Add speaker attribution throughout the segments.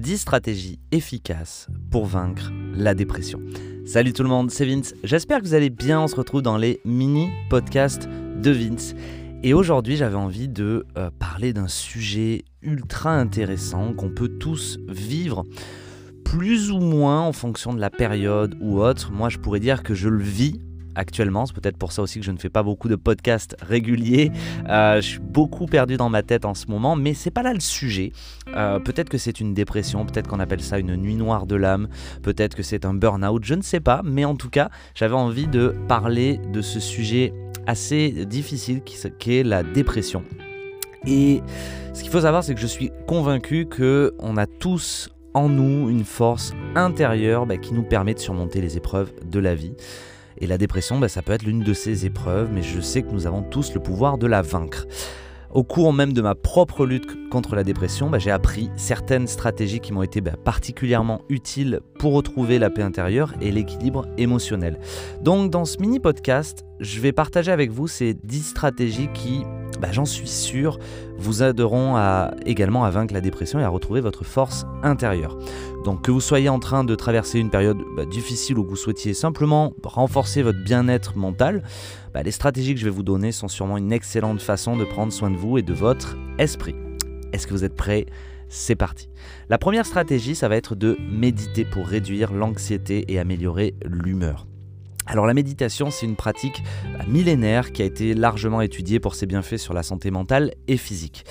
Speaker 1: 10 stratégies efficaces pour vaincre la dépression. Salut tout le monde, c'est Vince. J'espère que vous allez bien. On se retrouve dans les mini-podcasts de Vince. Et aujourd'hui, j'avais envie de euh, parler d'un sujet ultra intéressant qu'on peut tous vivre plus ou moins en fonction de la période ou autre. Moi, je pourrais dire que je le vis actuellement. C'est peut-être pour ça aussi que je ne fais pas beaucoup de podcasts réguliers. Euh, je suis beaucoup perdu dans ma tête en ce moment, mais c'est pas là le sujet. Euh, peut-être que c'est une dépression, peut-être qu'on appelle ça une nuit noire de l'âme, peut-être que c'est un burn-out, je ne sais pas. Mais en tout cas, j'avais envie de parler de ce sujet assez difficile qui est la dépression. Et ce qu'il faut savoir, c'est que je suis convaincu que on a tous en nous une force intérieure bah, qui nous permet de surmonter les épreuves de la vie. Et la dépression, bah, ça peut être l'une de ces épreuves, mais je sais que nous avons tous le pouvoir de la vaincre. Au cours même de ma propre lutte contre la dépression, bah, j'ai appris certaines stratégies qui m'ont été bah, particulièrement utiles pour retrouver la paix intérieure et l'équilibre émotionnel. Donc dans ce mini podcast, je vais partager avec vous ces 10 stratégies qui, j'en suis sûr, vous aideront également à vaincre la dépression et à retrouver votre force intérieure. Donc que vous soyez en train de traverser une période bah, difficile ou que vous souhaitiez simplement renforcer votre bien-être mental, bah, les stratégies que je vais vous donner sont sûrement une excellente façon de prendre soin de vous et de votre esprit. Est-ce que vous êtes prêts? C'est parti. La première stratégie, ça va être de méditer pour réduire l'anxiété et améliorer l'humeur. Alors la méditation, c'est une pratique bah, millénaire qui a été largement étudiée pour ses bienfaits sur la santé mentale et physique.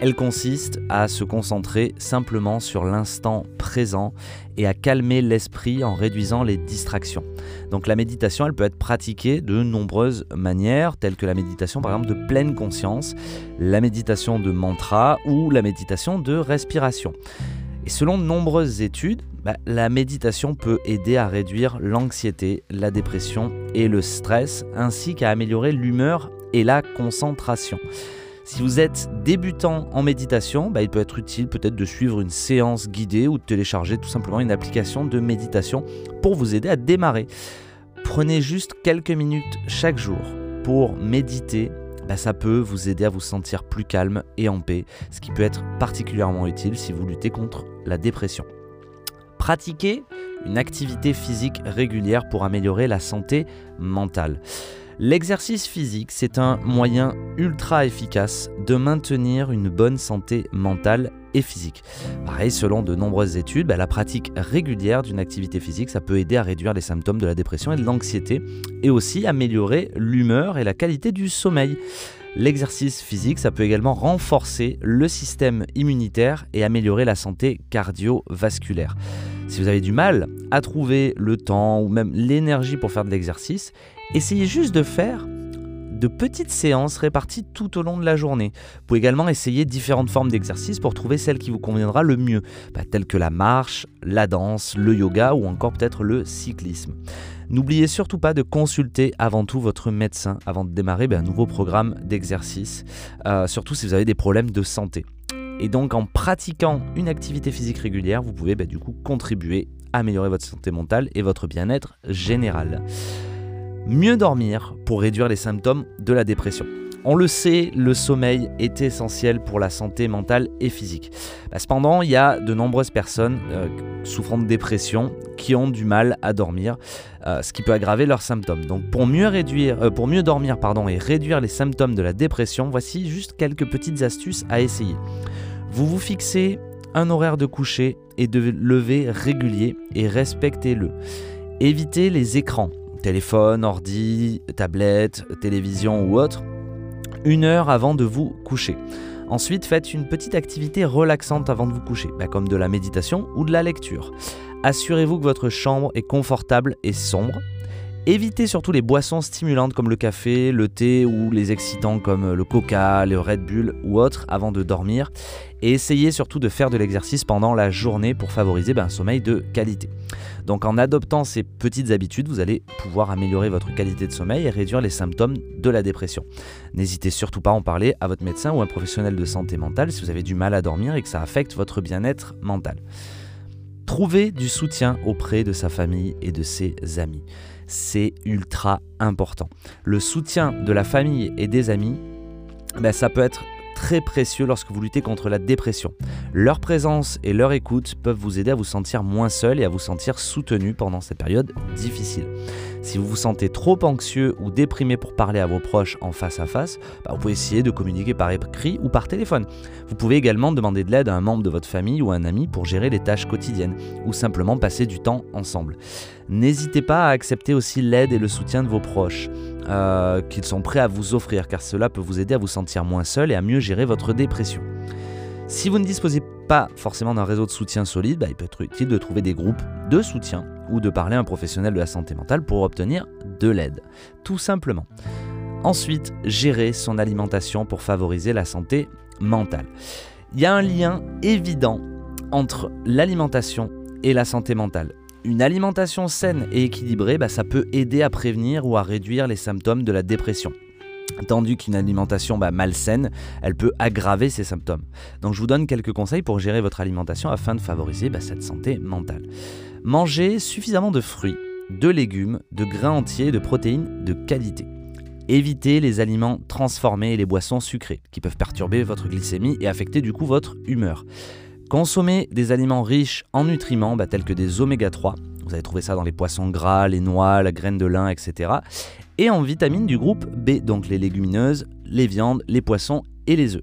Speaker 1: Elle consiste à se concentrer simplement sur l'instant présent et à calmer l'esprit en réduisant les distractions. Donc la méditation, elle peut être pratiquée de nombreuses manières, telles que la méditation par exemple de pleine conscience, la méditation de mantra ou la méditation de respiration. Et selon de nombreuses études, bah, la méditation peut aider à réduire l'anxiété, la dépression et le stress, ainsi qu'à améliorer l'humeur et la concentration. Si vous êtes débutant en méditation, bah, il peut être utile peut-être de suivre une séance guidée ou de télécharger tout simplement une application de méditation pour vous aider à démarrer. Prenez juste quelques minutes chaque jour pour méditer. Bah, ça peut vous aider à vous sentir plus calme et en paix, ce qui peut être particulièrement utile si vous luttez contre la dépression. Pratiquez une activité physique régulière pour améliorer la santé mentale. L'exercice physique, c'est un moyen ultra efficace de maintenir une bonne santé mentale et physique. Pareil, selon de nombreuses études, bah, la pratique régulière d'une activité physique, ça peut aider à réduire les symptômes de la dépression et de l'anxiété, et aussi améliorer l'humeur et la qualité du sommeil. L'exercice physique, ça peut également renforcer le système immunitaire et améliorer la santé cardiovasculaire. Si vous avez du mal à trouver le temps ou même l'énergie pour faire de l'exercice, essayez juste de faire de petites séances réparties tout au long de la journée. Vous pouvez également essayer différentes formes d'exercices pour trouver celle qui vous conviendra le mieux, bah, telles que la marche, la danse, le yoga ou encore peut-être le cyclisme. N'oubliez surtout pas de consulter avant tout votre médecin avant de démarrer bah, un nouveau programme d'exercice, euh, surtout si vous avez des problèmes de santé. Et donc en pratiquant une activité physique régulière, vous pouvez bah, du coup contribuer à améliorer votre santé mentale et votre bien-être général. Mieux dormir pour réduire les symptômes de la dépression. On le sait, le sommeil est essentiel pour la santé mentale et physique. Bah, cependant, il y a de nombreuses personnes euh, souffrant de dépression qui ont du mal à dormir, euh, ce qui peut aggraver leurs symptômes. Donc pour mieux, réduire, euh, pour mieux dormir pardon, et réduire les symptômes de la dépression, voici juste quelques petites astuces à essayer. Vous vous fixez un horaire de coucher et de lever régulier et respectez-le. Évitez les écrans téléphone, ordi, tablette, télévision ou autre, une heure avant de vous coucher. Ensuite, faites une petite activité relaxante avant de vous coucher, bah, comme de la méditation ou de la lecture. Assurez-vous que votre chambre est confortable et sombre. Évitez surtout les boissons stimulantes comme le café, le thé ou les excitants comme le coca, le Red Bull ou autres avant de dormir. Et essayez surtout de faire de l'exercice pendant la journée pour favoriser ben, un sommeil de qualité. Donc en adoptant ces petites habitudes, vous allez pouvoir améliorer votre qualité de sommeil et réduire les symptômes de la dépression. N'hésitez surtout pas à en parler à votre médecin ou un professionnel de santé mentale si vous avez du mal à dormir et que ça affecte votre bien-être mental. Trouvez du soutien auprès de sa famille et de ses amis c'est ultra important. Le soutien de la famille et des amis, ben, ça peut être très précieux lorsque vous luttez contre la dépression. Leur présence et leur écoute peuvent vous aider à vous sentir moins seul et à vous sentir soutenu pendant cette période difficile. Si vous vous sentez trop anxieux ou déprimé pour parler à vos proches en face à face, bah, vous pouvez essayer de communiquer par écrit ou par téléphone. Vous pouvez également demander de l'aide à un membre de votre famille ou à un ami pour gérer les tâches quotidiennes ou simplement passer du temps ensemble. N'hésitez pas à accepter aussi l'aide et le soutien de vos proches. Euh, qu'ils sont prêts à vous offrir, car cela peut vous aider à vous sentir moins seul et à mieux gérer votre dépression. Si vous ne disposez pas forcément d'un réseau de soutien solide, bah, il peut être utile de trouver des groupes de soutien ou de parler à un professionnel de la santé mentale pour obtenir de l'aide, tout simplement. Ensuite, gérer son alimentation pour favoriser la santé mentale. Il y a un lien évident entre l'alimentation et la santé mentale. Une alimentation saine et équilibrée, bah, ça peut aider à prévenir ou à réduire les symptômes de la dépression. Tandis qu'une alimentation bah, malsaine, elle peut aggraver ces symptômes. Donc je vous donne quelques conseils pour gérer votre alimentation afin de favoriser bah, cette santé mentale. Mangez suffisamment de fruits, de légumes, de grains entiers de protéines de qualité. Évitez les aliments transformés et les boissons sucrées, qui peuvent perturber votre glycémie et affecter du coup votre humeur. Consommez des aliments riches en nutriments bah, tels que des oméga 3. Vous allez trouver ça dans les poissons gras, les noix, la graine de lin, etc. Et en vitamines du groupe B, donc les légumineuses, les viandes, les poissons et les œufs.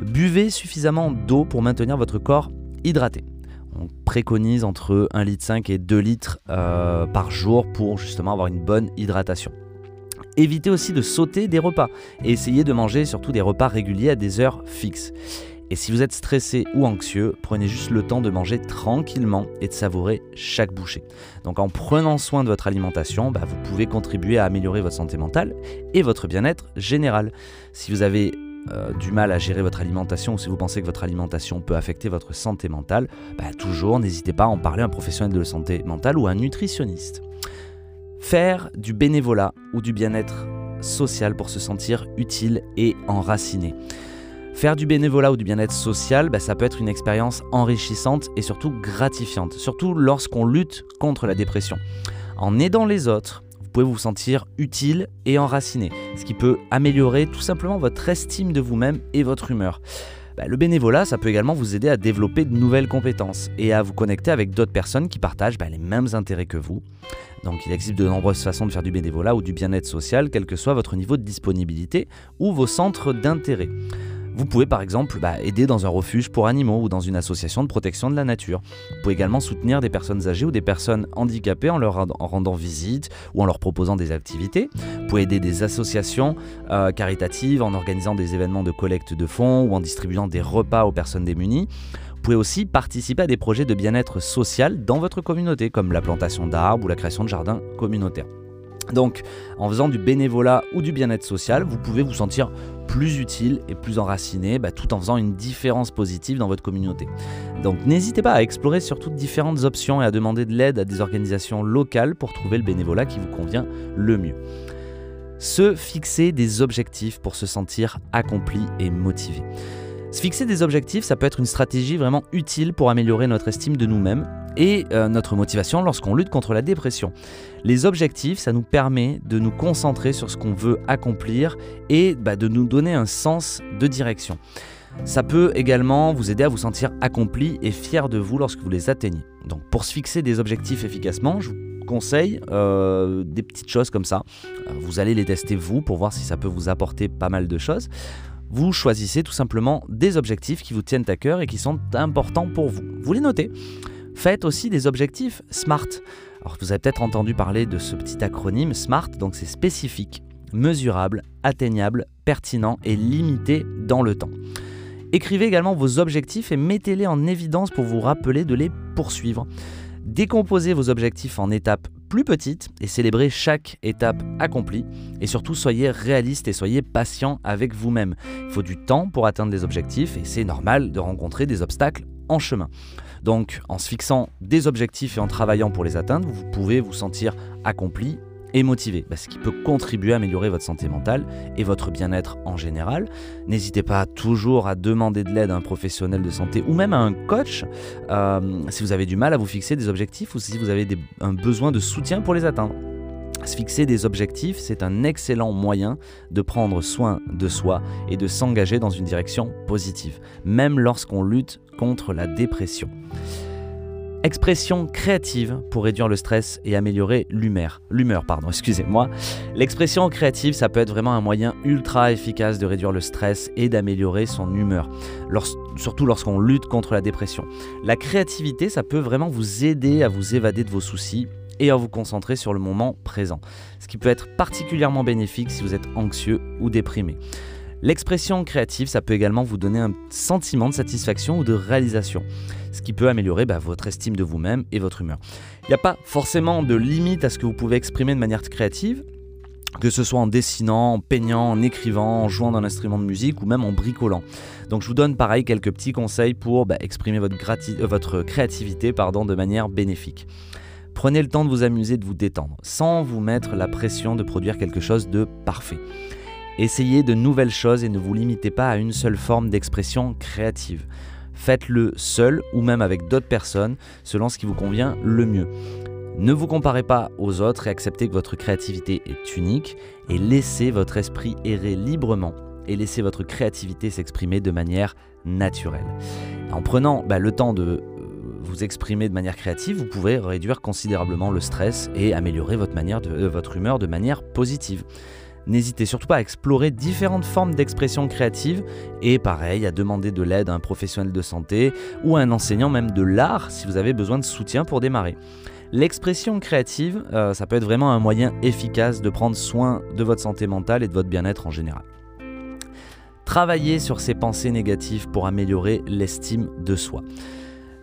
Speaker 1: Buvez suffisamment d'eau pour maintenir votre corps hydraté. On préconise entre 1,5 litre et 2 litres euh, par jour pour justement avoir une bonne hydratation. Évitez aussi de sauter des repas et essayez de manger surtout des repas réguliers à des heures fixes. Et si vous êtes stressé ou anxieux, prenez juste le temps de manger tranquillement et de savourer chaque bouchée. Donc en prenant soin de votre alimentation, bah, vous pouvez contribuer à améliorer votre santé mentale et votre bien-être général. Si vous avez euh, du mal à gérer votre alimentation ou si vous pensez que votre alimentation peut affecter votre santé mentale, bah, toujours n'hésitez pas à en parler à un professionnel de santé mentale ou à un nutritionniste. Faire du bénévolat ou du bien-être social pour se sentir utile et enraciné. Faire du bénévolat ou du bien-être social, bah, ça peut être une expérience enrichissante et surtout gratifiante, surtout lorsqu'on lutte contre la dépression. En aidant les autres, vous pouvez vous sentir utile et enraciné, ce qui peut améliorer tout simplement votre estime de vous-même et votre humeur. Bah, le bénévolat, ça peut également vous aider à développer de nouvelles compétences et à vous connecter avec d'autres personnes qui partagent bah, les mêmes intérêts que vous. Donc il existe de nombreuses façons de faire du bénévolat ou du bien-être social, quel que soit votre niveau de disponibilité ou vos centres d'intérêt. Vous pouvez par exemple bah, aider dans un refuge pour animaux ou dans une association de protection de la nature. Vous pouvez également soutenir des personnes âgées ou des personnes handicapées en leur rendant visite ou en leur proposant des activités. Vous pouvez aider des associations euh, caritatives en organisant des événements de collecte de fonds ou en distribuant des repas aux personnes démunies. Vous pouvez aussi participer à des projets de bien-être social dans votre communauté, comme la plantation d'arbres ou la création de jardins communautaires. Donc, en faisant du bénévolat ou du bien-être social, vous pouvez vous sentir plus utile et plus enraciné, bah, tout en faisant une différence positive dans votre communauté. Donc, n'hésitez pas à explorer surtout différentes options et à demander de l'aide à des organisations locales pour trouver le bénévolat qui vous convient le mieux. Se fixer des objectifs pour se sentir accompli et motivé. Se fixer des objectifs, ça peut être une stratégie vraiment utile pour améliorer notre estime de nous-mêmes et euh, notre motivation lorsqu'on lutte contre la dépression. Les objectifs, ça nous permet de nous concentrer sur ce qu'on veut accomplir et bah, de nous donner un sens de direction. Ça peut également vous aider à vous sentir accompli et fier de vous lorsque vous les atteignez. Donc pour se fixer des objectifs efficacement, je vous conseille euh, des petites choses comme ça. Euh, vous allez les tester vous pour voir si ça peut vous apporter pas mal de choses vous choisissez tout simplement des objectifs qui vous tiennent à cœur et qui sont importants pour vous. Vous les notez. Faites aussi des objectifs SMART. Alors vous avez peut-être entendu parler de ce petit acronyme SMART, donc c'est spécifique, mesurable, atteignable, pertinent et limité dans le temps. Écrivez également vos objectifs et mettez-les en évidence pour vous rappeler de les poursuivre. Décomposez vos objectifs en étapes plus petites et célébrez chaque étape accomplie. Et surtout, soyez réaliste et soyez patient avec vous-même. Il faut du temps pour atteindre les objectifs et c'est normal de rencontrer des obstacles en chemin. Donc, en se fixant des objectifs et en travaillant pour les atteindre, vous pouvez vous sentir accompli et motivé, bah, ce qui peut contribuer à améliorer votre santé mentale et votre bien-être en général. N'hésitez pas toujours à demander de l'aide à un professionnel de santé ou même à un coach euh, si vous avez du mal à vous fixer des objectifs ou si vous avez un besoin de soutien pour les atteindre. Se fixer des objectifs, c'est un excellent moyen de prendre soin de soi et de s'engager dans une direction positive, même lorsqu'on lutte contre la dépression. Expression créative pour réduire le stress et améliorer l'humeur. L'humeur, pardon, excusez-moi. L'expression créative, ça peut être vraiment un moyen ultra efficace de réduire le stress et d'améliorer son humeur, surtout lorsqu'on lutte contre la dépression. La créativité, ça peut vraiment vous aider à vous évader de vos soucis et à vous concentrer sur le moment présent, ce qui peut être particulièrement bénéfique si vous êtes anxieux ou déprimé. L'expression créative, ça peut également vous donner un sentiment de satisfaction ou de réalisation, ce qui peut améliorer bah, votre estime de vous-même et votre humeur. Il n'y a pas forcément de limite à ce que vous pouvez exprimer de manière créative, que ce soit en dessinant, en peignant, en écrivant, en jouant d'un instrument de musique ou même en bricolant. Donc je vous donne pareil quelques petits conseils pour bah, exprimer votre, euh, votre créativité pardon, de manière bénéfique. Prenez le temps de vous amuser, de vous détendre, sans vous mettre la pression de produire quelque chose de parfait. Essayez de nouvelles choses et ne vous limitez pas à une seule forme d'expression créative. Faites-le seul ou même avec d'autres personnes selon ce qui vous convient le mieux. Ne vous comparez pas aux autres et acceptez que votre créativité est unique et laissez votre esprit errer librement et laissez votre créativité s'exprimer de manière naturelle. En prenant bah, le temps de vous exprimer de manière créative, vous pouvez réduire considérablement le stress et améliorer votre, manière de, euh, votre humeur de manière positive. N'hésitez surtout pas à explorer différentes formes d'expression créative et pareil à demander de l'aide à un professionnel de santé ou à un enseignant même de l'art si vous avez besoin de soutien pour démarrer. L'expression créative, euh, ça peut être vraiment un moyen efficace de prendre soin de votre santé mentale et de votre bien-être en général. Travaillez sur ces pensées négatives pour améliorer l'estime de soi.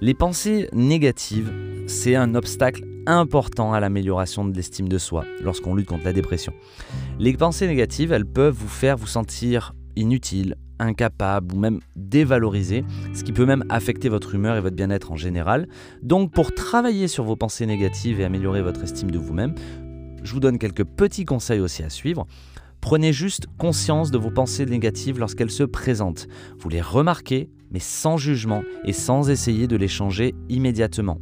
Speaker 1: Les pensées négatives, c'est un obstacle important à l'amélioration de l'estime de soi lorsqu'on lutte contre la dépression. Les pensées négatives, elles peuvent vous faire vous sentir inutile, incapable ou même dévalorisé, ce qui peut même affecter votre humeur et votre bien-être en général. Donc pour travailler sur vos pensées négatives et améliorer votre estime de vous-même, je vous donne quelques petits conseils aussi à suivre. Prenez juste conscience de vos pensées négatives lorsqu'elles se présentent. Vous les remarquez, mais sans jugement et sans essayer de les changer immédiatement.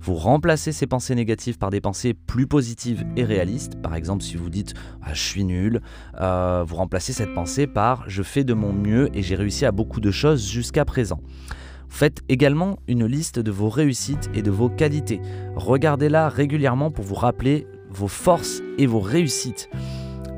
Speaker 1: Vous remplacez ces pensées négatives par des pensées plus positives et réalistes. Par exemple, si vous dites ah, je suis nul, euh, vous remplacez cette pensée par je fais de mon mieux et j'ai réussi à beaucoup de choses jusqu'à présent. Faites également une liste de vos réussites et de vos qualités. Regardez-la régulièrement pour vous rappeler vos forces et vos réussites.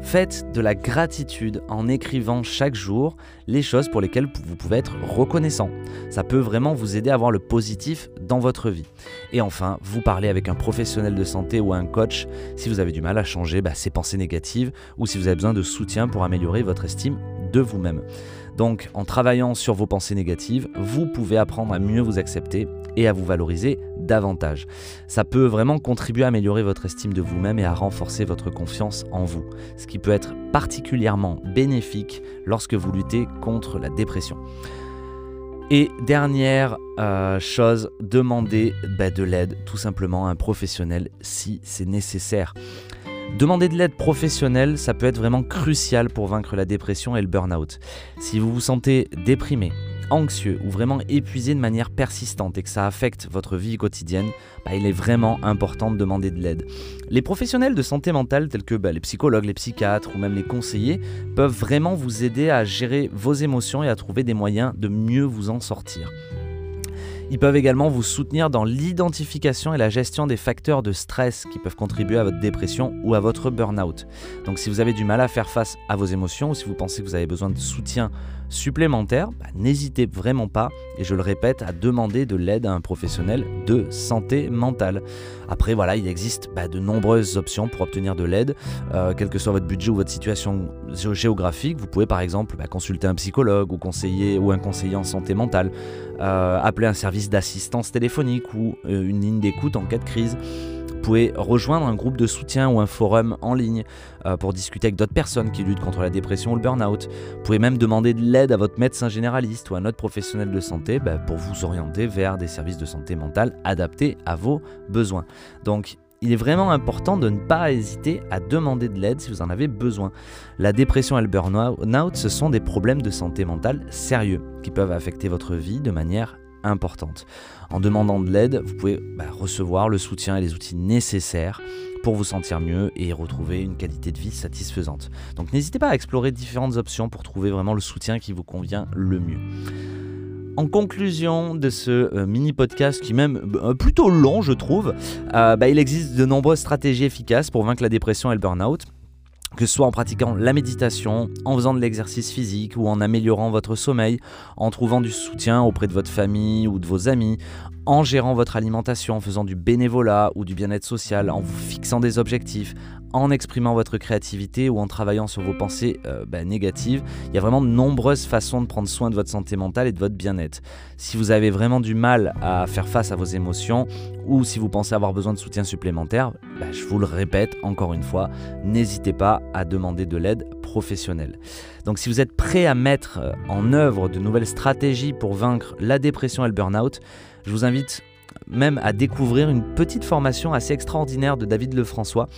Speaker 1: Faites de la gratitude en écrivant chaque jour les choses pour lesquelles vous pouvez être reconnaissant. Ça peut vraiment vous aider à voir le positif dans votre vie. Et enfin, vous parlez avec un professionnel de santé ou un coach si vous avez du mal à changer bah, ces pensées négatives ou si vous avez besoin de soutien pour améliorer votre estime de vous-même. Donc en travaillant sur vos pensées négatives, vous pouvez apprendre à mieux vous accepter et à vous valoriser davantage. Ça peut vraiment contribuer à améliorer votre estime de vous-même et à renforcer votre confiance en vous, ce qui peut être particulièrement bénéfique lorsque vous luttez contre la dépression. Et dernière euh, chose, demandez bah, de l'aide tout simplement à un professionnel si c'est nécessaire. Demander de l'aide professionnelle, ça peut être vraiment crucial pour vaincre la dépression et le burn-out. Si vous vous sentez déprimé, anxieux ou vraiment épuisé de manière persistante et que ça affecte votre vie quotidienne, bah, il est vraiment important de demander de l'aide. Les professionnels de santé mentale tels que bah, les psychologues, les psychiatres ou même les conseillers peuvent vraiment vous aider à gérer vos émotions et à trouver des moyens de mieux vous en sortir. Ils peuvent également vous soutenir dans l'identification et la gestion des facteurs de stress qui peuvent contribuer à votre dépression ou à votre burn-out. Donc si vous avez du mal à faire face à vos émotions ou si vous pensez que vous avez besoin de soutien supplémentaire, bah, n'hésitez vraiment pas, et je le répète, à demander de l'aide à un professionnel de santé mentale. Après, voilà, il existe bah, de nombreuses options pour obtenir de l'aide, euh, quel que soit votre budget ou votre situation géographique. Vous pouvez par exemple bah, consulter un psychologue ou, conseiller, ou un conseiller en santé mentale, euh, appeler un service d'assistance téléphonique ou euh, une ligne d'écoute en cas de crise. Vous pouvez rejoindre un groupe de soutien ou un forum en ligne euh, pour discuter avec d'autres personnes qui luttent contre la dépression ou le burn-out. Vous pouvez même demander de l'aide à votre médecin généraliste ou à un autre professionnel de santé bah, pour vous orienter vers des services de santé mentale adaptés à vos besoins. Donc il est vraiment important de ne pas hésiter à demander de l'aide si vous en avez besoin. La dépression et le burn-out, ce sont des problèmes de santé mentale sérieux qui peuvent affecter votre vie de manière En demandant de l'aide, vous pouvez bah, recevoir le soutien et les outils nécessaires pour vous sentir mieux et retrouver une qualité de vie satisfaisante. Donc n'hésitez pas à explorer différentes options pour trouver vraiment le soutien qui vous convient le mieux. En conclusion de ce euh, mini podcast qui est même euh, plutôt long je trouve, euh, bah, il existe de nombreuses stratégies efficaces pour vaincre la dépression et le burn-out que ce soit en pratiquant la méditation, en faisant de l'exercice physique ou en améliorant votre sommeil, en trouvant du soutien auprès de votre famille ou de vos amis, en gérant votre alimentation, en faisant du bénévolat ou du bien-être social, en vous fixant des objectifs, en exprimant votre créativité ou en travaillant sur vos pensées euh, bah, négatives. Il y a vraiment de nombreuses façons de prendre soin de votre santé mentale et de votre bien-être. Si vous avez vraiment du mal à faire face à vos émotions ou si vous pensez avoir besoin de soutien supplémentaire, bah, je vous le répète encore une fois, n'hésitez pas à demander de l'aide professionnelle. Donc si vous êtes prêt à mettre euh, en œuvre de nouvelles stratégies pour vaincre la dépression et le burn-out, je vous invite même à découvrir une petite formation assez extraordinaire de David Lefrançois.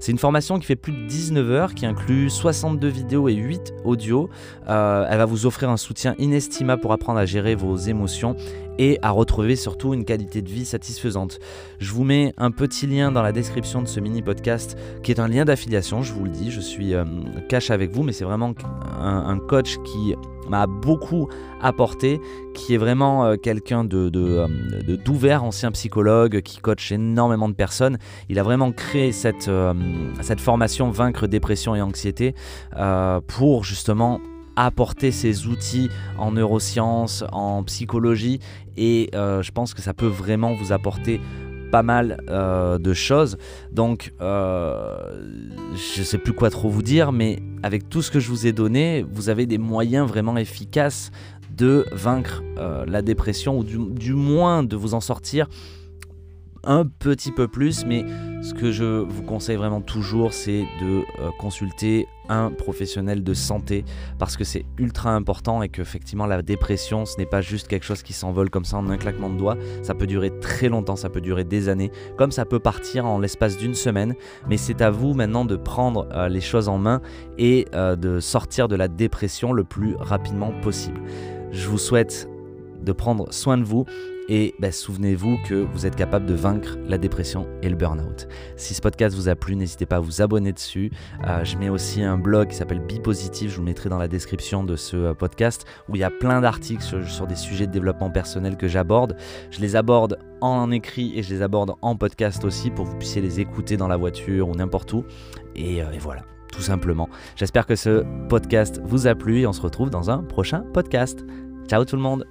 Speaker 1: C'est une formation qui fait plus de 19 heures, qui inclut 62 vidéos et 8 audios. Euh, elle va vous offrir un soutien inestimable pour apprendre à gérer vos émotions et à retrouver surtout une qualité de vie satisfaisante. Je vous mets un petit lien dans la description de ce mini podcast qui est un lien d'affiliation, je vous le dis, je suis euh, cash avec vous, mais c'est vraiment un, coach qui m'a beaucoup apporté, qui est vraiment euh, quelqu'un de, euh, d'ouvert, ancien psychologue, qui coach énormément de personnes. Il a vraiment créé cette formation Vaincre dépression et anxiété pour justement apporter ces outils en neurosciences, en psychologie, et euh, je pense que ça peut vraiment vous apporter pas mal euh, de choses. Donc, euh, je ne sais plus quoi trop vous dire, mais avec tout ce que je vous ai donné, vous avez des moyens vraiment efficaces de vaincre la dépression, ou du, moins de vous en sortir un petit peu plus, mais ce que je vous conseille vraiment toujours, c'est de euh, consulter un professionnel de santé parce que c'est ultra important et qu'effectivement la dépression, ce n'est pas juste quelque chose qui s'envole comme ça en un claquement de doigts, ça peut durer très longtemps, ça peut durer des années, comme ça peut partir en l'espace d'une semaine, mais c'est à vous maintenant de prendre euh, les choses en main et euh, de sortir de la dépression le plus rapidement possible. Je vous souhaite de prendre soin de vous et bah, souvenez-vous que vous êtes capable de vaincre la dépression et le burn-out. Si ce podcast vous a plu, n'hésitez pas à vous abonner dessus. Euh, je mets aussi un blog qui s'appelle Be Positive, je vous le mettrai dans la description de ce euh, podcast, où il y a plein d'articles sur, des sujets de développement personnel que j'aborde. Je les aborde en écrit et je les aborde en podcast aussi pour que vous puissiez les écouter dans la voiture ou n'importe où. et, euh, et voilà tout simplement. J'espère que ce podcast vous a plu et on se retrouve dans un prochain podcast. Ciao tout le monde